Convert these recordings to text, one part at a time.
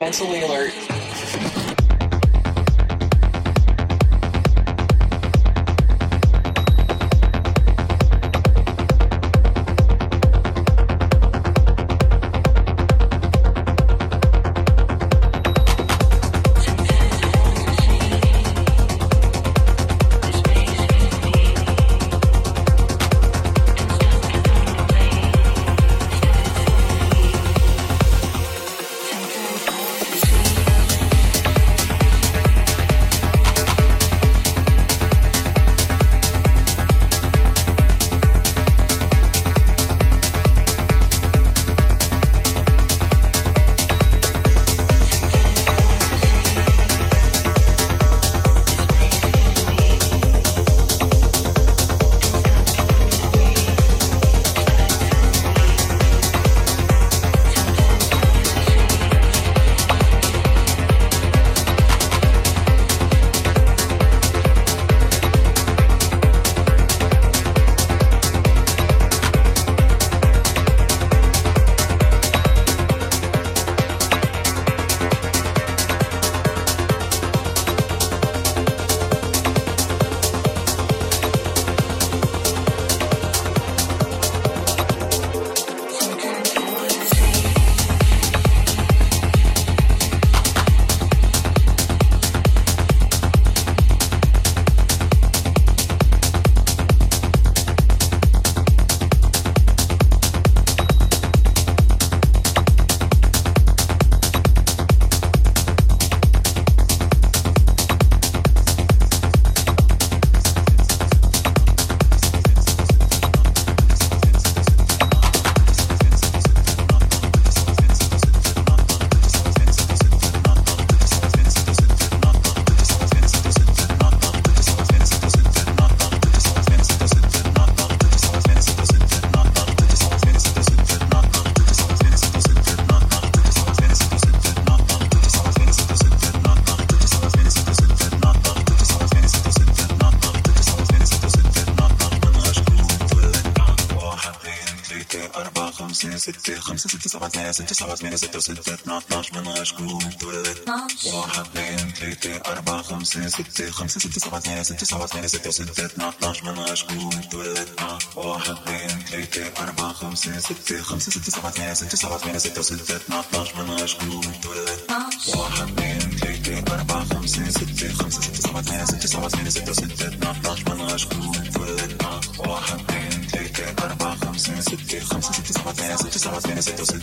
mentally alert. سبعة ثمانية ستة وستة اثنا عشر من غشكو تولد واحد اثنين ثلاثة أربعة خمسة ستة خمسة ستة سبعة ثمانية ستة سبعة ثمانية ستة وستة اثنا عشر من غشكو تولد واحد اثنين ثلاثة أربعة خمسة ستة خمسة ستة سبعة ثمانية ستة سبعة ثمانية ستة وستة اثنا عشر من غشكو تولد واحد اثنين ثلاثة أربعة خمسة ستة خمسة ستة سبعة ثمانية ستة سبعة ثمانية ستة وستة اثنا عشر من غشكو تولد واحد اثنين ثلاثة أربعة خمسة ستة خمسة ستة سبعة ثمانية ستة سبعة ثمانية ستة وستة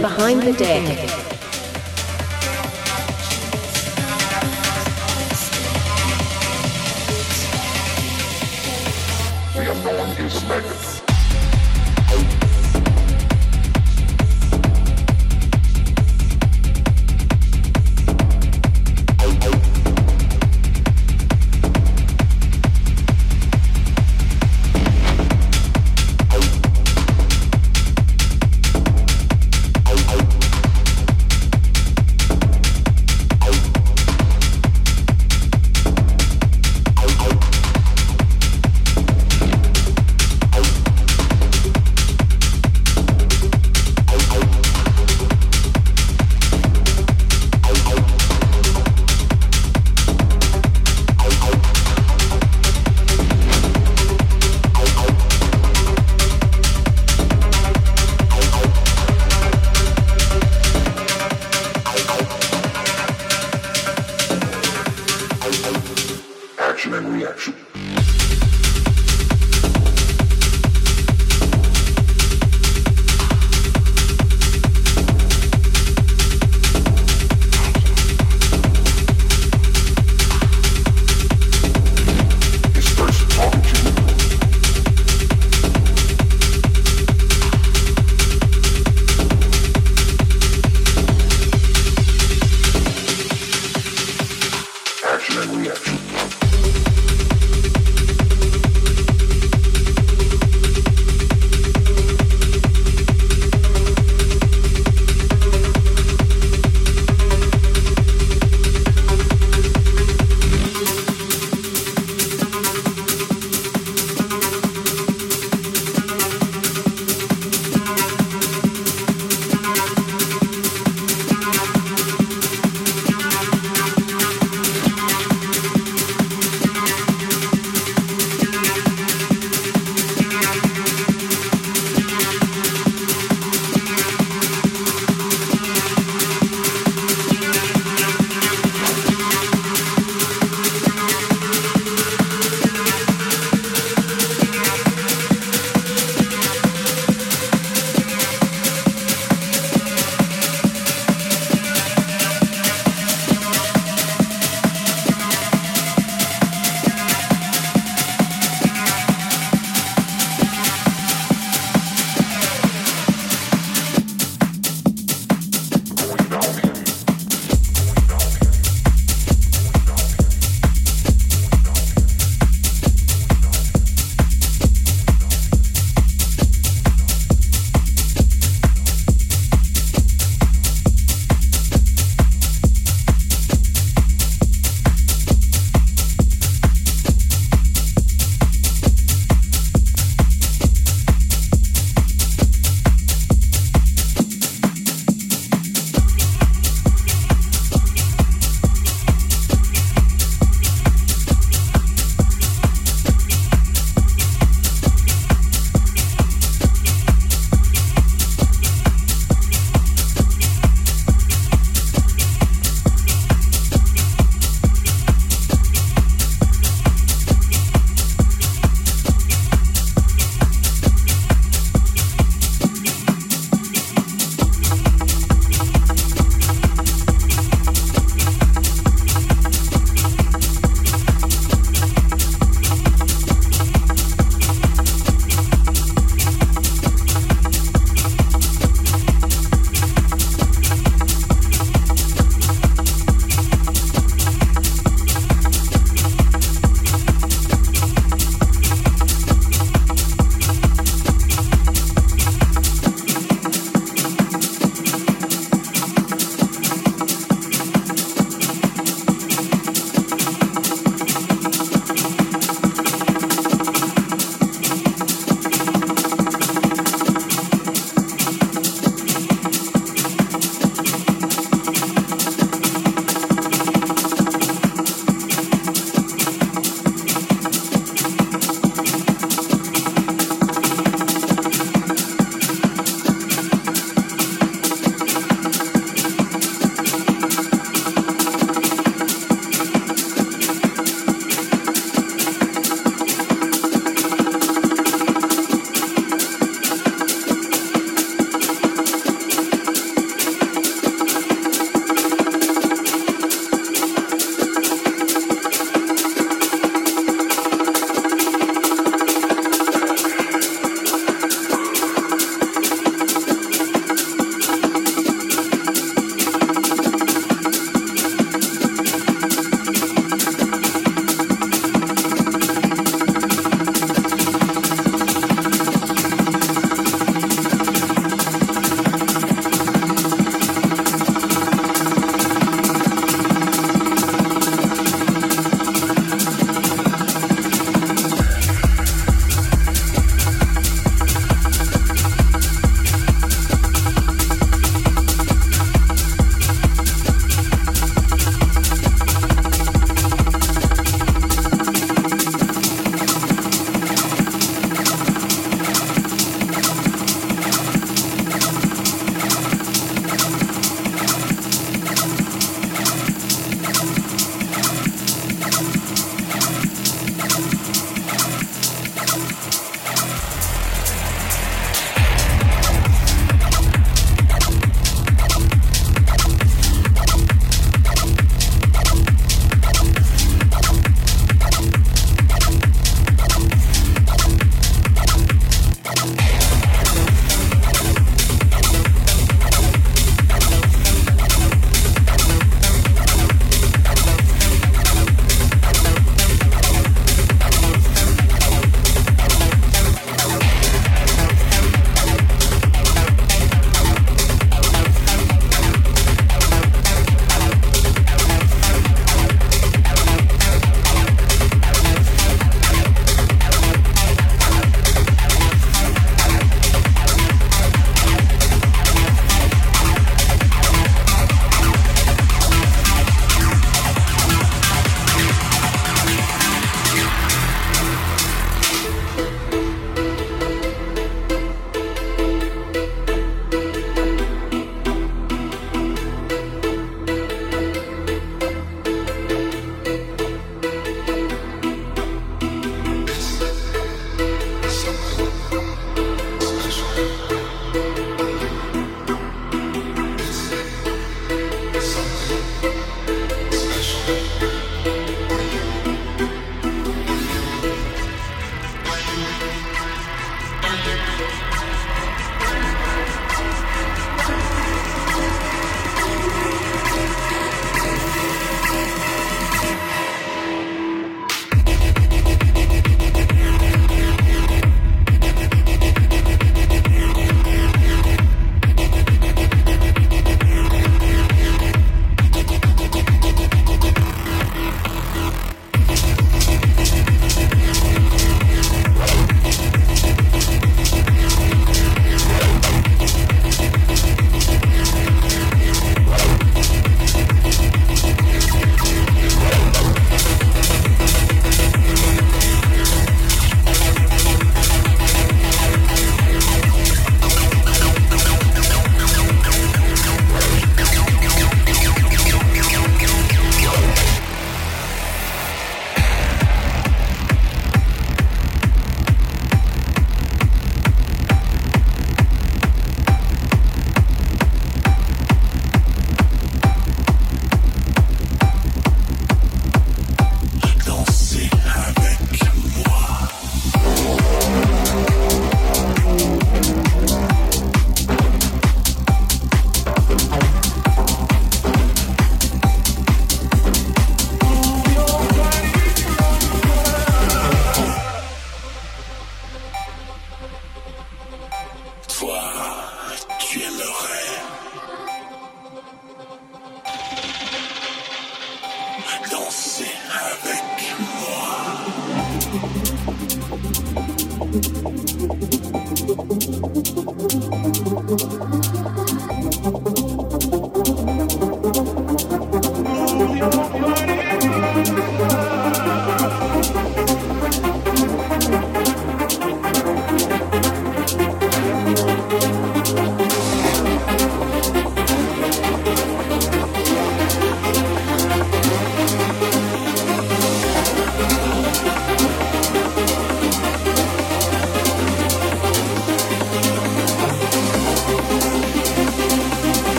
behind the deck.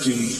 costume